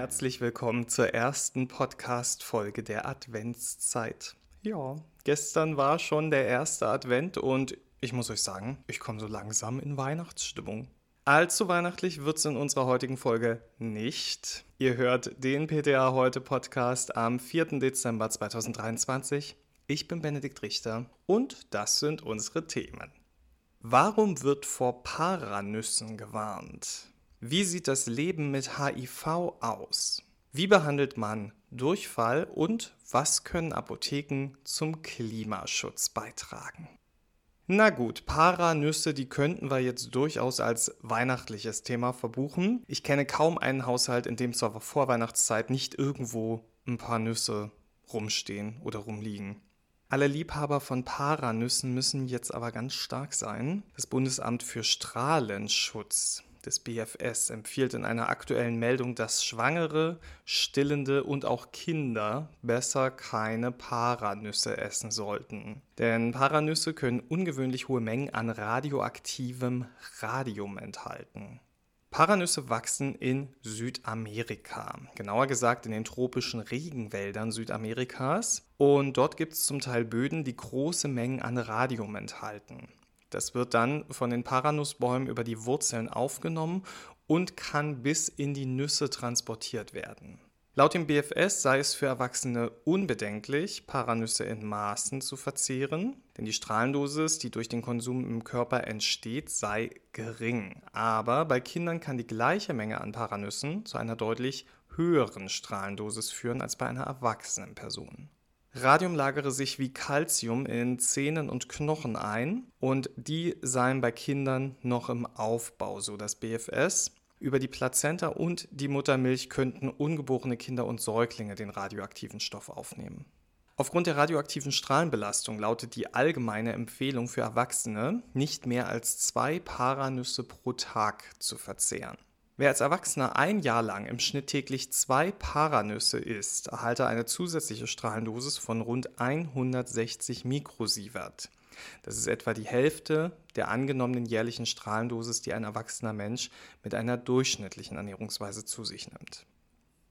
herzlich willkommen zur ersten Podcast-Folge der Adventszeit. Ja, gestern war schon der erste Advent und ich muss euch sagen, ich komme so langsam in Weihnachtsstimmung. Allzu weihnachtlich wird es in unserer heutigen Folge nicht. Ihr hört den PTA heute Podcast am 4. Dezember 2023. Ich bin Benedikt Richter und das sind unsere Themen. Warum wird vor Paranüssen gewarnt? Wie sieht das Leben mit HIV aus? Wie behandelt man Durchfall und was können Apotheken zum Klimaschutz beitragen? Na gut, Paranüsse, die könnten wir jetzt durchaus als weihnachtliches Thema verbuchen. Ich kenne kaum einen Haushalt, in dem zur Vorweihnachtszeit nicht irgendwo ein paar Nüsse rumstehen oder rumliegen. Alle Liebhaber von Paranüssen müssen jetzt aber ganz stark sein. Das Bundesamt für Strahlenschutz des BFS empfiehlt in einer aktuellen Meldung, dass Schwangere, Stillende und auch Kinder besser keine Paranüsse essen sollten. Denn Paranüsse können ungewöhnlich hohe Mengen an radioaktivem Radium enthalten. Paranüsse wachsen in Südamerika, genauer gesagt in den tropischen Regenwäldern Südamerikas. Und dort gibt es zum Teil Böden, die große Mengen an Radium enthalten. Das wird dann von den Paranussbäumen über die Wurzeln aufgenommen und kann bis in die Nüsse transportiert werden. Laut dem BFS sei es für Erwachsene unbedenklich, Paranüsse in Maßen zu verzehren, denn die Strahlendosis, die durch den Konsum im Körper entsteht, sei gering. Aber bei Kindern kann die gleiche Menge an Paranüssen zu einer deutlich höheren Strahlendosis führen als bei einer erwachsenen Person. Radium lagere sich wie Calcium in Zähnen und Knochen ein und die seien bei Kindern noch im Aufbau, so das BFS. Über die Plazenta und die Muttermilch könnten ungeborene Kinder und Säuglinge den radioaktiven Stoff aufnehmen. Aufgrund der radioaktiven Strahlenbelastung lautet die allgemeine Empfehlung für Erwachsene, nicht mehr als zwei Paranüsse pro Tag zu verzehren. Wer als Erwachsener ein Jahr lang im Schnitt täglich zwei Paranüsse isst, erhalte eine zusätzliche Strahlendosis von rund 160 Mikrosievert. Das ist etwa die Hälfte der angenommenen jährlichen Strahlendosis, die ein erwachsener Mensch mit einer durchschnittlichen Ernährungsweise zu sich nimmt.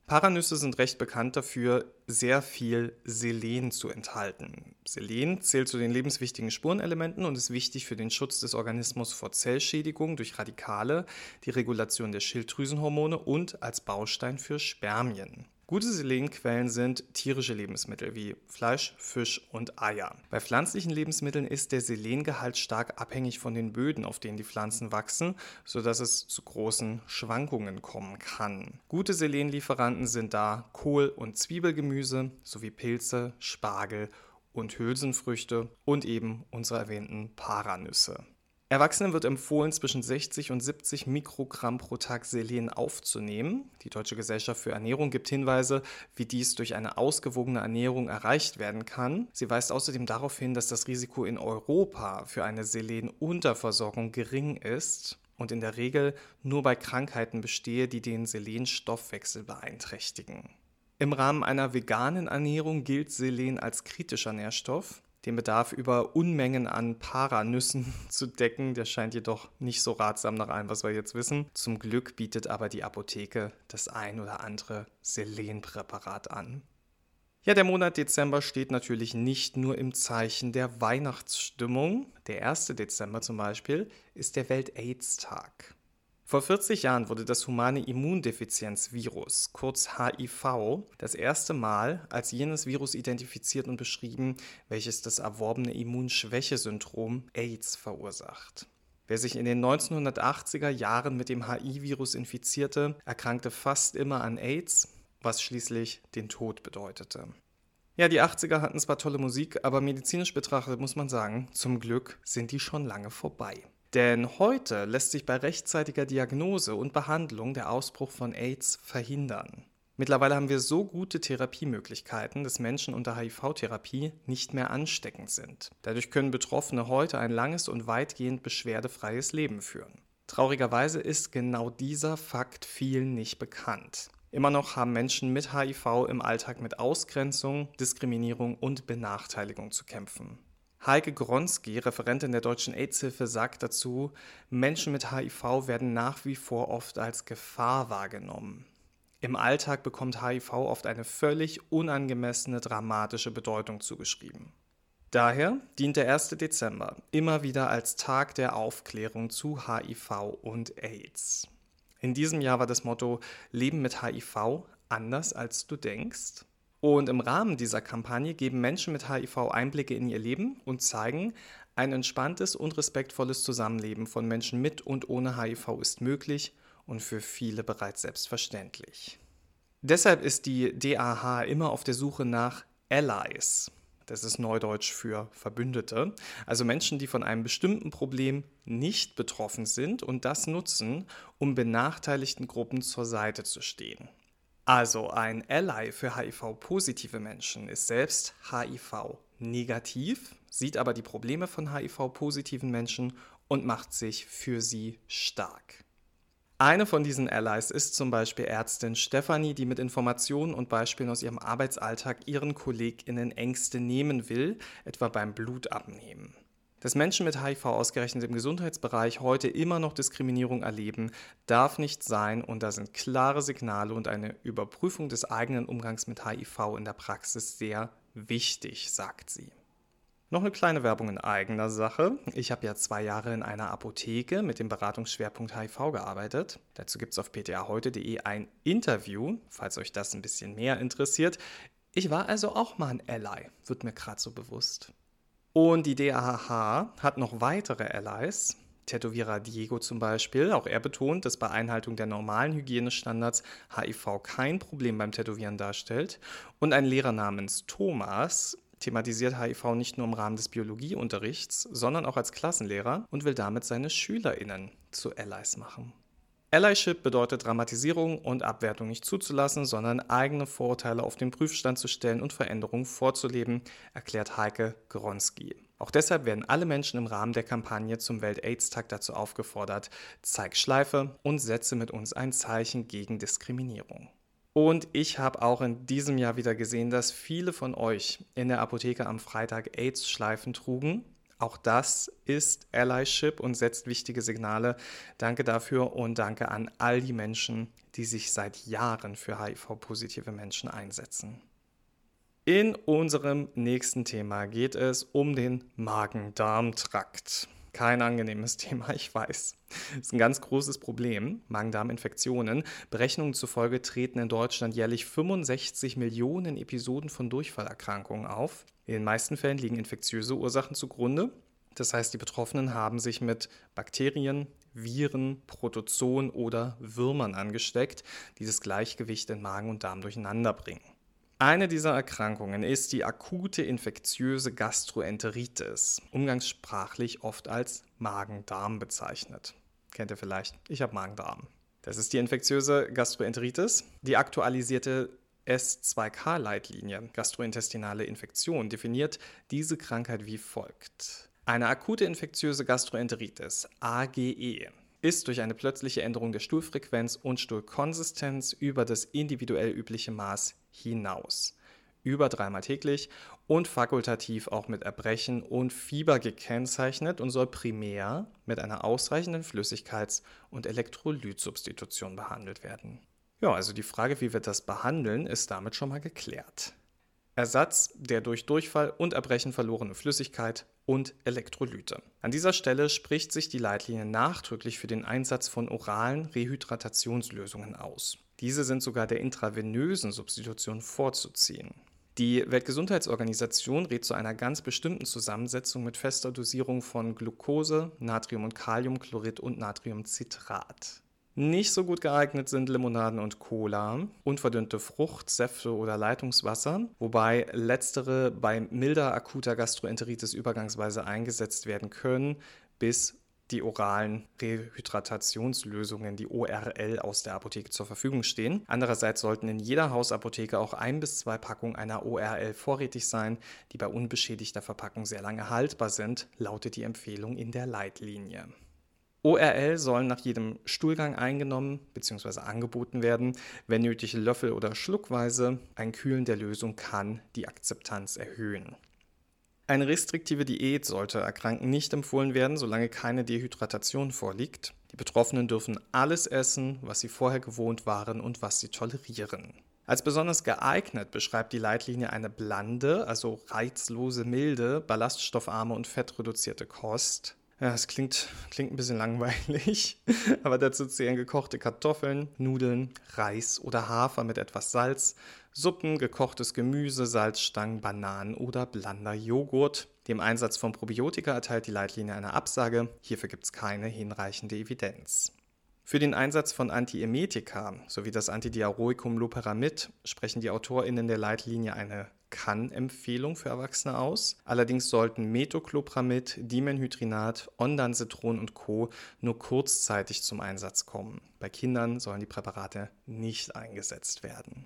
Paranüsse sind recht bekannt dafür, sehr viel Selen zu enthalten. Selen zählt zu den lebenswichtigen Spurenelementen und ist wichtig für den Schutz des Organismus vor Zellschädigung durch Radikale, die Regulation der Schilddrüsenhormone und als Baustein für Spermien. Gute Selenquellen sind tierische Lebensmittel wie Fleisch, Fisch und Eier. Bei pflanzlichen Lebensmitteln ist der Selengehalt stark abhängig von den Böden, auf denen die Pflanzen wachsen, sodass es zu großen Schwankungen kommen kann. Gute Selenlieferanten sind da Kohl- und Zwiebelgemüse sowie Pilze, Spargel und Hülsenfrüchte und eben unsere erwähnten Paranüsse. Erwachsenen wird empfohlen, zwischen 60 und 70 Mikrogramm pro Tag Selen aufzunehmen. Die Deutsche Gesellschaft für Ernährung gibt Hinweise, wie dies durch eine ausgewogene Ernährung erreicht werden kann. Sie weist außerdem darauf hin, dass das Risiko in Europa für eine Selenunterversorgung gering ist und in der Regel nur bei Krankheiten bestehe, die den Selenstoffwechsel beeinträchtigen. Im Rahmen einer veganen Ernährung gilt Selen als kritischer Nährstoff den Bedarf über Unmengen an Paranüssen zu decken. Der scheint jedoch nicht so ratsam nach allem, was wir jetzt wissen. Zum Glück bietet aber die Apotheke das ein oder andere Selenpräparat an. Ja, der Monat Dezember steht natürlich nicht nur im Zeichen der Weihnachtsstimmung. Der 1. Dezember zum Beispiel ist der Welt-Aids-Tag. Vor 40 Jahren wurde das humane Immundefizienzvirus, kurz HIV, das erste Mal als jenes Virus identifiziert und beschrieben, welches das erworbene Immunschwächesyndrom AIDS verursacht. Wer sich in den 1980er Jahren mit dem HIV-Virus infizierte, erkrankte fast immer an AIDS, was schließlich den Tod bedeutete. Ja, die 80er hatten zwar tolle Musik, aber medizinisch betrachtet muss man sagen, zum Glück sind die schon lange vorbei. Denn heute lässt sich bei rechtzeitiger Diagnose und Behandlung der Ausbruch von AIDS verhindern. Mittlerweile haben wir so gute Therapiemöglichkeiten, dass Menschen unter HIV-Therapie nicht mehr ansteckend sind. Dadurch können Betroffene heute ein langes und weitgehend beschwerdefreies Leben führen. Traurigerweise ist genau dieser Fakt vielen nicht bekannt. Immer noch haben Menschen mit HIV im Alltag mit Ausgrenzung, Diskriminierung und Benachteiligung zu kämpfen. Heike Gronski, Referentin der Deutschen AIDS-Hilfe, sagt dazu, Menschen mit HIV werden nach wie vor oft als Gefahr wahrgenommen. Im Alltag bekommt HIV oft eine völlig unangemessene dramatische Bedeutung zugeschrieben. Daher dient der 1. Dezember immer wieder als Tag der Aufklärung zu HIV und AIDS. In diesem Jahr war das Motto Leben mit HIV anders als du denkst. Und im Rahmen dieser Kampagne geben Menschen mit HIV Einblicke in ihr Leben und zeigen, ein entspanntes und respektvolles Zusammenleben von Menschen mit und ohne HIV ist möglich und für viele bereits selbstverständlich. Deshalb ist die DAH immer auf der Suche nach Allies, das ist Neudeutsch für Verbündete. Also Menschen, die von einem bestimmten Problem nicht betroffen sind und das nutzen, um benachteiligten Gruppen zur Seite zu stehen. Also ein Ally für HIV-positive Menschen ist selbst HIV-negativ, sieht aber die Probleme von HIV-positiven Menschen und macht sich für sie stark. Eine von diesen Allies ist zum Beispiel Ärztin Stefanie, die mit Informationen und Beispielen aus ihrem Arbeitsalltag ihren KollegInnen Ängste nehmen will, etwa beim Blutabnehmen. Dass Menschen mit HIV ausgerechnet im Gesundheitsbereich heute immer noch Diskriminierung erleben, darf nicht sein und da sind klare Signale und eine Überprüfung des eigenen Umgangs mit HIV in der Praxis sehr wichtig, sagt sie. Noch eine kleine Werbung in eigener Sache. Ich habe ja zwei Jahre in einer Apotheke mit dem Beratungsschwerpunkt HIV gearbeitet. Dazu gibt es auf ptaheute.de ein Interview, falls euch das ein bisschen mehr interessiert. Ich war also auch mal ein Ally, wird mir gerade so bewusst. Und die DAHH hat noch weitere Allies. Tätowierer Diego zum Beispiel. Auch er betont, dass bei Einhaltung der normalen Hygienestandards HIV kein Problem beim Tätowieren darstellt. Und ein Lehrer namens Thomas thematisiert HIV nicht nur im Rahmen des Biologieunterrichts, sondern auch als Klassenlehrer und will damit seine SchülerInnen zu Allies machen. Allyship bedeutet Dramatisierung und Abwertung nicht zuzulassen, sondern eigene Vorurteile auf den Prüfstand zu stellen und Veränderungen vorzuleben, erklärt Heike Gronski. Auch deshalb werden alle Menschen im Rahmen der Kampagne zum Welt-AIDS-Tag dazu aufgefordert, zeig Schleife und setze mit uns ein Zeichen gegen Diskriminierung. Und ich habe auch in diesem Jahr wieder gesehen, dass viele von euch in der Apotheke am Freitag AIDS-Schleifen trugen. Auch das ist Allyship und setzt wichtige Signale. Danke dafür und danke an all die Menschen, die sich seit Jahren für HIV-positive Menschen einsetzen. In unserem nächsten Thema geht es um den Magen-Darm-Trakt. Kein angenehmes Thema, ich weiß. Das ist ein ganz großes Problem. Magen-Darm-Infektionen. Berechnungen zufolge treten in Deutschland jährlich 65 Millionen Episoden von Durchfallerkrankungen auf. In den meisten Fällen liegen infektiöse Ursachen zugrunde. Das heißt, die Betroffenen haben sich mit Bakterien, Viren, Protozoen oder Würmern angesteckt, die das Gleichgewicht in Magen und Darm durcheinander bringen. Eine dieser Erkrankungen ist die akute infektiöse Gastroenteritis, umgangssprachlich oft als Magen-Darm bezeichnet. Kennt ihr vielleicht? Ich habe Magen-Darm. Das ist die infektiöse Gastroenteritis. Die aktualisierte S2K-Leitlinie Gastrointestinale Infektion definiert diese Krankheit wie folgt. Eine akute infektiöse Gastroenteritis, AGE, ist durch eine plötzliche Änderung der Stuhlfrequenz und Stuhlkonsistenz über das individuell übliche Maß hinaus. Über dreimal täglich und fakultativ auch mit Erbrechen und Fieber gekennzeichnet und soll primär mit einer ausreichenden Flüssigkeits- und Elektrolytsubstitution behandelt werden. Ja, also die Frage, wie wir das behandeln, ist damit schon mal geklärt. Ersatz der durch Durchfall und Erbrechen verlorene Flüssigkeit und Elektrolyte. An dieser Stelle spricht sich die Leitlinie nachdrücklich für den Einsatz von oralen Rehydratationslösungen aus. Diese sind sogar der intravenösen Substitution vorzuziehen. Die Weltgesundheitsorganisation rät zu einer ganz bestimmten Zusammensetzung mit fester Dosierung von Glucose, Natrium- und Kaliumchlorid und Natriumcitrat. Nicht so gut geeignet sind Limonaden und Cola, unverdünnte Frucht, Säfte oder Leitungswasser, wobei letztere bei milder akuter Gastroenteritis übergangsweise eingesetzt werden können, bis die oralen Rehydratationslösungen, die ORL, aus der Apotheke zur Verfügung stehen. Andererseits sollten in jeder Hausapotheke auch ein bis zwei Packungen einer ORL vorrätig sein, die bei unbeschädigter Verpackung sehr lange haltbar sind, lautet die Empfehlung in der Leitlinie. ORL sollen nach jedem Stuhlgang eingenommen bzw. angeboten werden, wenn nötig Löffel- oder Schluckweise. Ein Kühlen der Lösung kann die Akzeptanz erhöhen. Eine restriktive Diät sollte Erkrankten nicht empfohlen werden, solange keine Dehydratation vorliegt. Die Betroffenen dürfen alles essen, was sie vorher gewohnt waren und was sie tolerieren. Als besonders geeignet beschreibt die Leitlinie eine blande, also reizlose, milde, ballaststoffarme und fettreduzierte Kost. Ja, es klingt, klingt ein bisschen langweilig, aber dazu zählen gekochte Kartoffeln, Nudeln, Reis oder Hafer mit etwas Salz, Suppen, gekochtes Gemüse, Salzstangen, Bananen oder blander Joghurt. Dem Einsatz von Probiotika erteilt die Leitlinie eine Absage. Hierfür gibt es keine hinreichende Evidenz. Für den Einsatz von Antiemetika sowie das Antidiaroikum Loperamid sprechen die AutorInnen der Leitlinie eine kann-Empfehlung für Erwachsene aus. Allerdings sollten Metoclopramid, Dimenhydrinat, Ondansetron und Co. nur kurzzeitig zum Einsatz kommen. Bei Kindern sollen die Präparate nicht eingesetzt werden.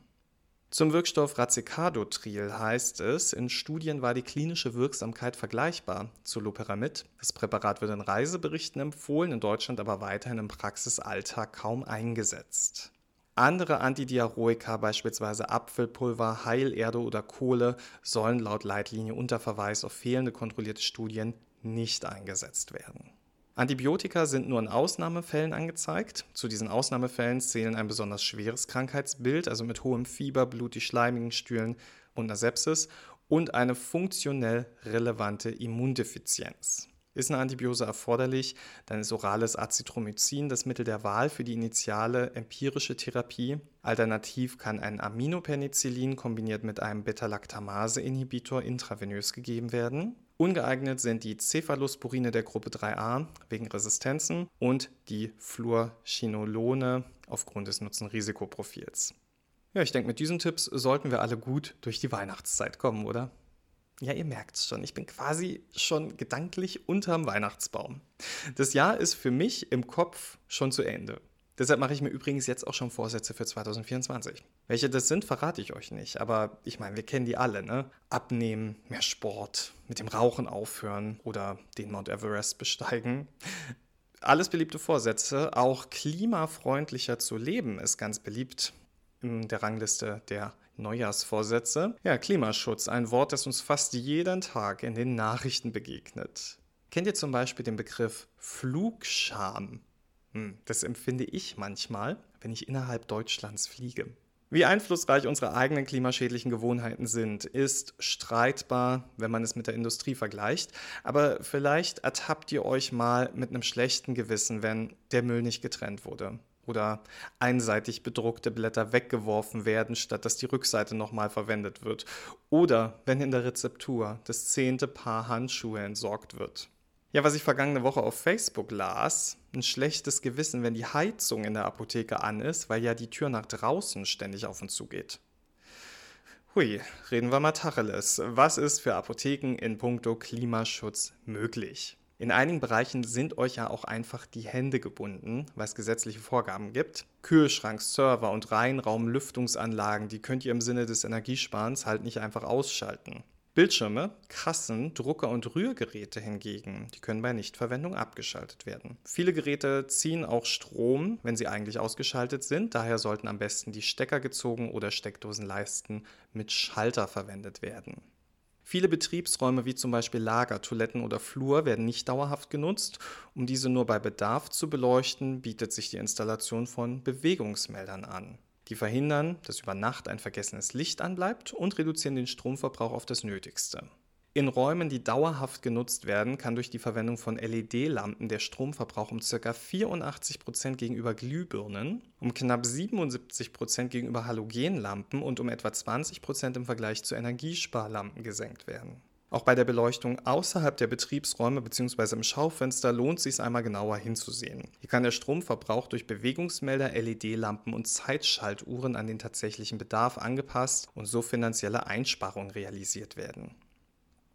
Zum Wirkstoff Racecadotril heißt es, in Studien war die klinische Wirksamkeit vergleichbar zu Loperamid. Das Präparat wird in Reiseberichten empfohlen, in Deutschland aber weiterhin im Praxisalltag kaum eingesetzt. Andere Antidiaroika, beispielsweise Apfelpulver, Heilerde oder Kohle, sollen laut Leitlinie unter Verweis auf fehlende kontrollierte Studien nicht eingesetzt werden. Antibiotika sind nur in Ausnahmefällen angezeigt. Zu diesen Ausnahmefällen zählen ein besonders schweres Krankheitsbild, also mit hohem Fieber, blutig-schleimigen Stühlen und einer Sepsis und eine funktionell relevante Immundefizienz. Ist eine Antibiose erforderlich, dann ist orales Azithromycin das Mittel der Wahl für die initiale empirische Therapie. Alternativ kann ein Aminopenicillin kombiniert mit einem Beta-Lactamase-Inhibitor intravenös gegeben werden. Ungeeignet sind die Cephalosporine der Gruppe 3a wegen Resistenzen und die Fluorchinolone aufgrund des Nutzen-Risikoprofils. Ja, ich denke, mit diesen Tipps sollten wir alle gut durch die Weihnachtszeit kommen, oder? Ja, ihr merkt es schon, ich bin quasi schon gedanklich unterm Weihnachtsbaum. Das Jahr ist für mich im Kopf schon zu Ende. Deshalb mache ich mir übrigens jetzt auch schon Vorsätze für 2024. Welche das sind, verrate ich euch nicht. Aber ich meine, wir kennen die alle, ne? Abnehmen, mehr Sport, mit dem Rauchen aufhören oder den Mount Everest besteigen. Alles beliebte Vorsätze. Auch klimafreundlicher zu leben ist ganz beliebt in der Rangliste der Neujahrsvorsätze. Ja, Klimaschutz, ein Wort, das uns fast jeden Tag in den Nachrichten begegnet. Kennt ihr zum Beispiel den Begriff Flugscham? Hm, das empfinde ich manchmal, wenn ich innerhalb Deutschlands fliege. Wie einflussreich unsere eigenen klimaschädlichen Gewohnheiten sind, ist streitbar, wenn man es mit der Industrie vergleicht. Aber vielleicht ertappt ihr euch mal mit einem schlechten Gewissen, wenn der Müll nicht getrennt wurde oder einseitig bedruckte Blätter weggeworfen werden, statt dass die Rückseite nochmal verwendet wird. Oder wenn in der Rezeptur das zehnte Paar Handschuhe entsorgt wird. Ja, was ich vergangene Woche auf Facebook las, ein schlechtes Gewissen, wenn die Heizung in der Apotheke an ist, weil ja die Tür nach draußen ständig auf und zu geht. Hui, reden wir mal Tacheles. Was ist für Apotheken in puncto Klimaschutz möglich? In einigen Bereichen sind euch ja auch einfach die Hände gebunden, weil es gesetzliche Vorgaben gibt. Kühlschrank, Server und Reihenraumlüftungsanlagen, die könnt ihr im Sinne des Energiesparens halt nicht einfach ausschalten. Bildschirme, Kassen, Drucker und Rührgeräte hingegen, die können bei Nichtverwendung abgeschaltet werden. Viele Geräte ziehen auch Strom, wenn sie eigentlich ausgeschaltet sind, daher sollten am besten die Stecker gezogen oder Steckdosenleisten mit Schalter verwendet werden. Viele Betriebsräume wie zum Beispiel Lager, Toiletten oder Flur werden nicht dauerhaft genutzt. Um diese nur bei Bedarf zu beleuchten, bietet sich die Installation von Bewegungsmeldern an. Die verhindern, dass über Nacht ein vergessenes Licht anbleibt und reduzieren den Stromverbrauch auf das Nötigste. In Räumen, die dauerhaft genutzt werden, kann durch die Verwendung von LED-Lampen der Stromverbrauch um ca. 84% gegenüber Glühbirnen, um knapp 77% gegenüber Halogenlampen und um etwa 20% im Vergleich zu Energiesparlampen gesenkt werden. Auch bei der Beleuchtung außerhalb der Betriebsräume bzw. im Schaufenster lohnt es sich einmal genauer hinzusehen. Hier kann der Stromverbrauch durch Bewegungsmelder, LED-Lampen und Zeitschaltuhren an den tatsächlichen Bedarf angepasst und so finanzielle Einsparungen realisiert werden.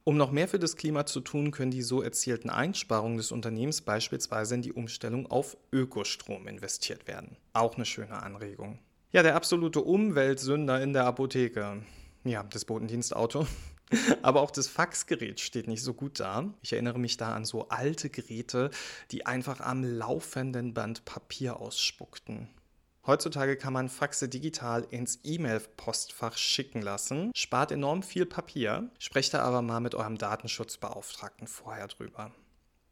Um noch mehr für das Klima zu tun, können die so erzielten Einsparungen des Unternehmens beispielsweise in die Umstellung auf Ökostrom investiert werden. Auch eine schöne Anregung. Ja, der absolute Umweltsünder in der Apotheke. Ja, das Botendienstauto. Aber auch das Faxgerät steht nicht so gut da. Ich erinnere mich da an so alte Geräte, die einfach am laufenden Band Papier ausspuckten. Heutzutage kann man Faxe digital ins E-Mail-Postfach schicken lassen, spart enorm viel Papier, sprecht da aber mal mit eurem Datenschutzbeauftragten vorher drüber.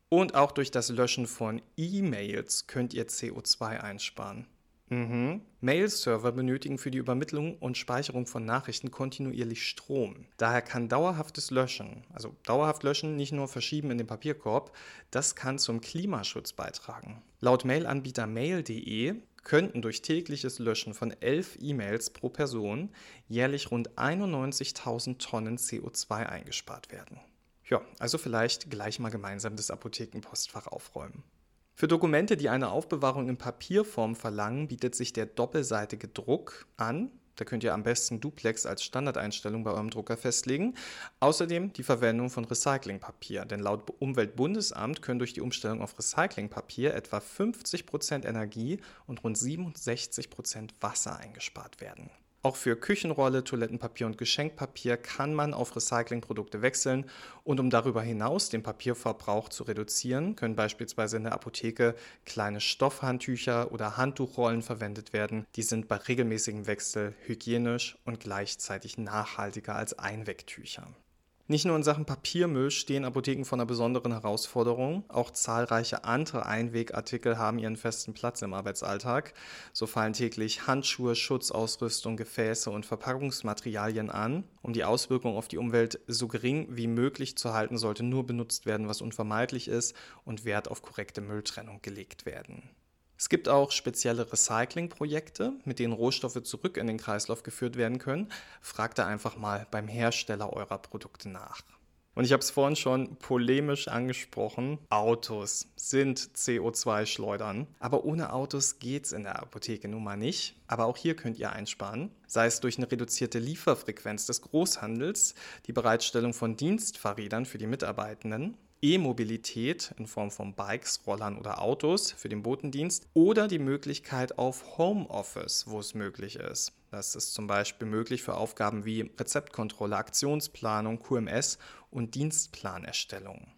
Und auch durch das Löschen von E-Mails könnt ihr CO2 einsparen. Mhm. Mail-Server benötigen für die Übermittlung und Speicherung von Nachrichten kontinuierlich Strom. Daher kann dauerhaftes Löschen, also dauerhaft löschen, nicht nur verschieben in den Papierkorb, das kann zum Klimaschutz beitragen. Laut Mailanbieter mail.de könnten durch tägliches Löschen von 11 E-Mails pro Person jährlich rund 91.000 Tonnen CO2 eingespart werden. Ja, also vielleicht gleich mal gemeinsam das Apothekenpostfach aufräumen. Für Dokumente, die eine Aufbewahrung in Papierform verlangen, bietet sich der doppelseitige Druck an. Da könnt ihr am besten Duplex als Standardeinstellung bei eurem Drucker festlegen. Außerdem die Verwendung von Recyclingpapier, denn laut Umweltbundesamt können durch die Umstellung auf Recyclingpapier etwa 50% Energie und rund 67% Wasser eingespart werden. Auch für Küchenrolle, Toilettenpapier und Geschenkpapier kann man auf Recyclingprodukte wechseln und um darüber hinaus den Papierverbrauch zu reduzieren, können beispielsweise in der Apotheke kleine Stoffhandtücher oder Handtuchrollen verwendet werden. Die sind bei regelmäßigem Wechsel hygienisch und gleichzeitig nachhaltiger als Einwegtücher. Nicht nur in Sachen Papiermüll stehen Apotheken vor einer besonderen Herausforderung. Auch zahlreiche andere Einwegartikel haben ihren festen Platz im Arbeitsalltag. So fallen täglich Handschuhe, Schutzausrüstung, Gefäße und Verpackungsmaterialien an. Um die Auswirkungen auf die Umwelt so gering wie möglich zu halten, sollte nur benutzt werden, was unvermeidlich ist und Wert auf korrekte Mülltrennung gelegt werden. Es gibt auch spezielle Recyclingprojekte, mit denen Rohstoffe zurück in den Kreislauf geführt werden können. Fragt da einfach mal beim Hersteller eurer Produkte nach. Und ich habe es vorhin schon polemisch angesprochen. Autos sind CO2-Schleudern. Aber ohne Autos geht es in der Apotheke nun mal nicht. Aber auch hier könnt ihr einsparen. Sei es durch eine reduzierte Lieferfrequenz des Großhandels, die Bereitstellung von Dienstfahrrädern für die Mitarbeitenden E-Mobilität in Form von Bikes, Rollern oder Autos für den Botendienst oder die Möglichkeit auf Homeoffice, wo es möglich ist. Das ist zum Beispiel möglich für Aufgaben wie Rezeptkontrolle, Aktionsplanung, QMS und Dienstplanerstellung.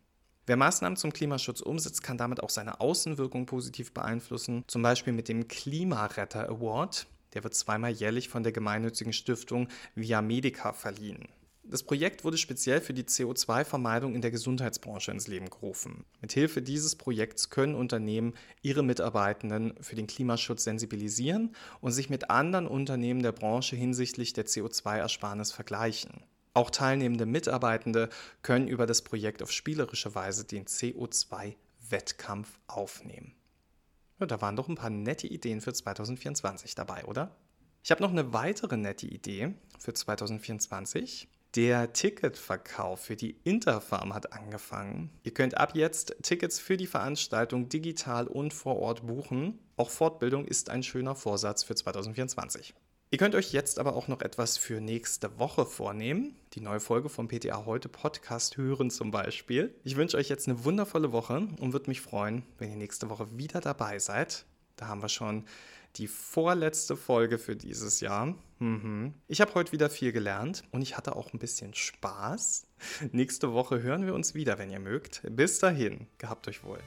Wer Maßnahmen zum Klimaschutz umsetzt, kann damit auch seine Außenwirkung positiv beeinflussen, zum Beispiel mit dem Klimaretter Award. Der wird zweimal jährlich von der gemeinnützigen Stiftung Via Medica verliehen. Das Projekt wurde speziell für die CO2-Vermeidung in der Gesundheitsbranche ins Leben gerufen. Mithilfe dieses Projekts können Unternehmen ihre Mitarbeitenden für den Klimaschutz sensibilisieren und sich mit anderen Unternehmen der Branche hinsichtlich der CO2-Ersparnis vergleichen. Auch teilnehmende Mitarbeitende können über das Projekt auf spielerische Weise den CO2-Wettkampf aufnehmen. Ja, da waren doch ein paar nette Ideen für 2024 dabei, oder? Ich habe noch eine weitere nette Idee für 2024. Der Ticketverkauf für die Interfarm hat angefangen. Ihr könnt ab jetzt Tickets für die Veranstaltung digital und vor Ort buchen. Auch Fortbildung ist ein schöner Vorsatz für 2024. Ihr könnt euch jetzt aber auch noch etwas für nächste Woche vornehmen. Die neue Folge vom PTA Heute Podcast hören zum Beispiel. Ich wünsche euch jetzt eine wundervolle Woche und würde mich freuen, wenn ihr nächste Woche wieder dabei seid. Da haben wir schon die vorletzte Folge für dieses Jahr. Mhm. Ich habe heute wieder viel gelernt und ich hatte auch ein bisschen Spaß. Nächste Woche hören wir uns wieder, wenn ihr mögt. Bis dahin, gehabt euch wohl.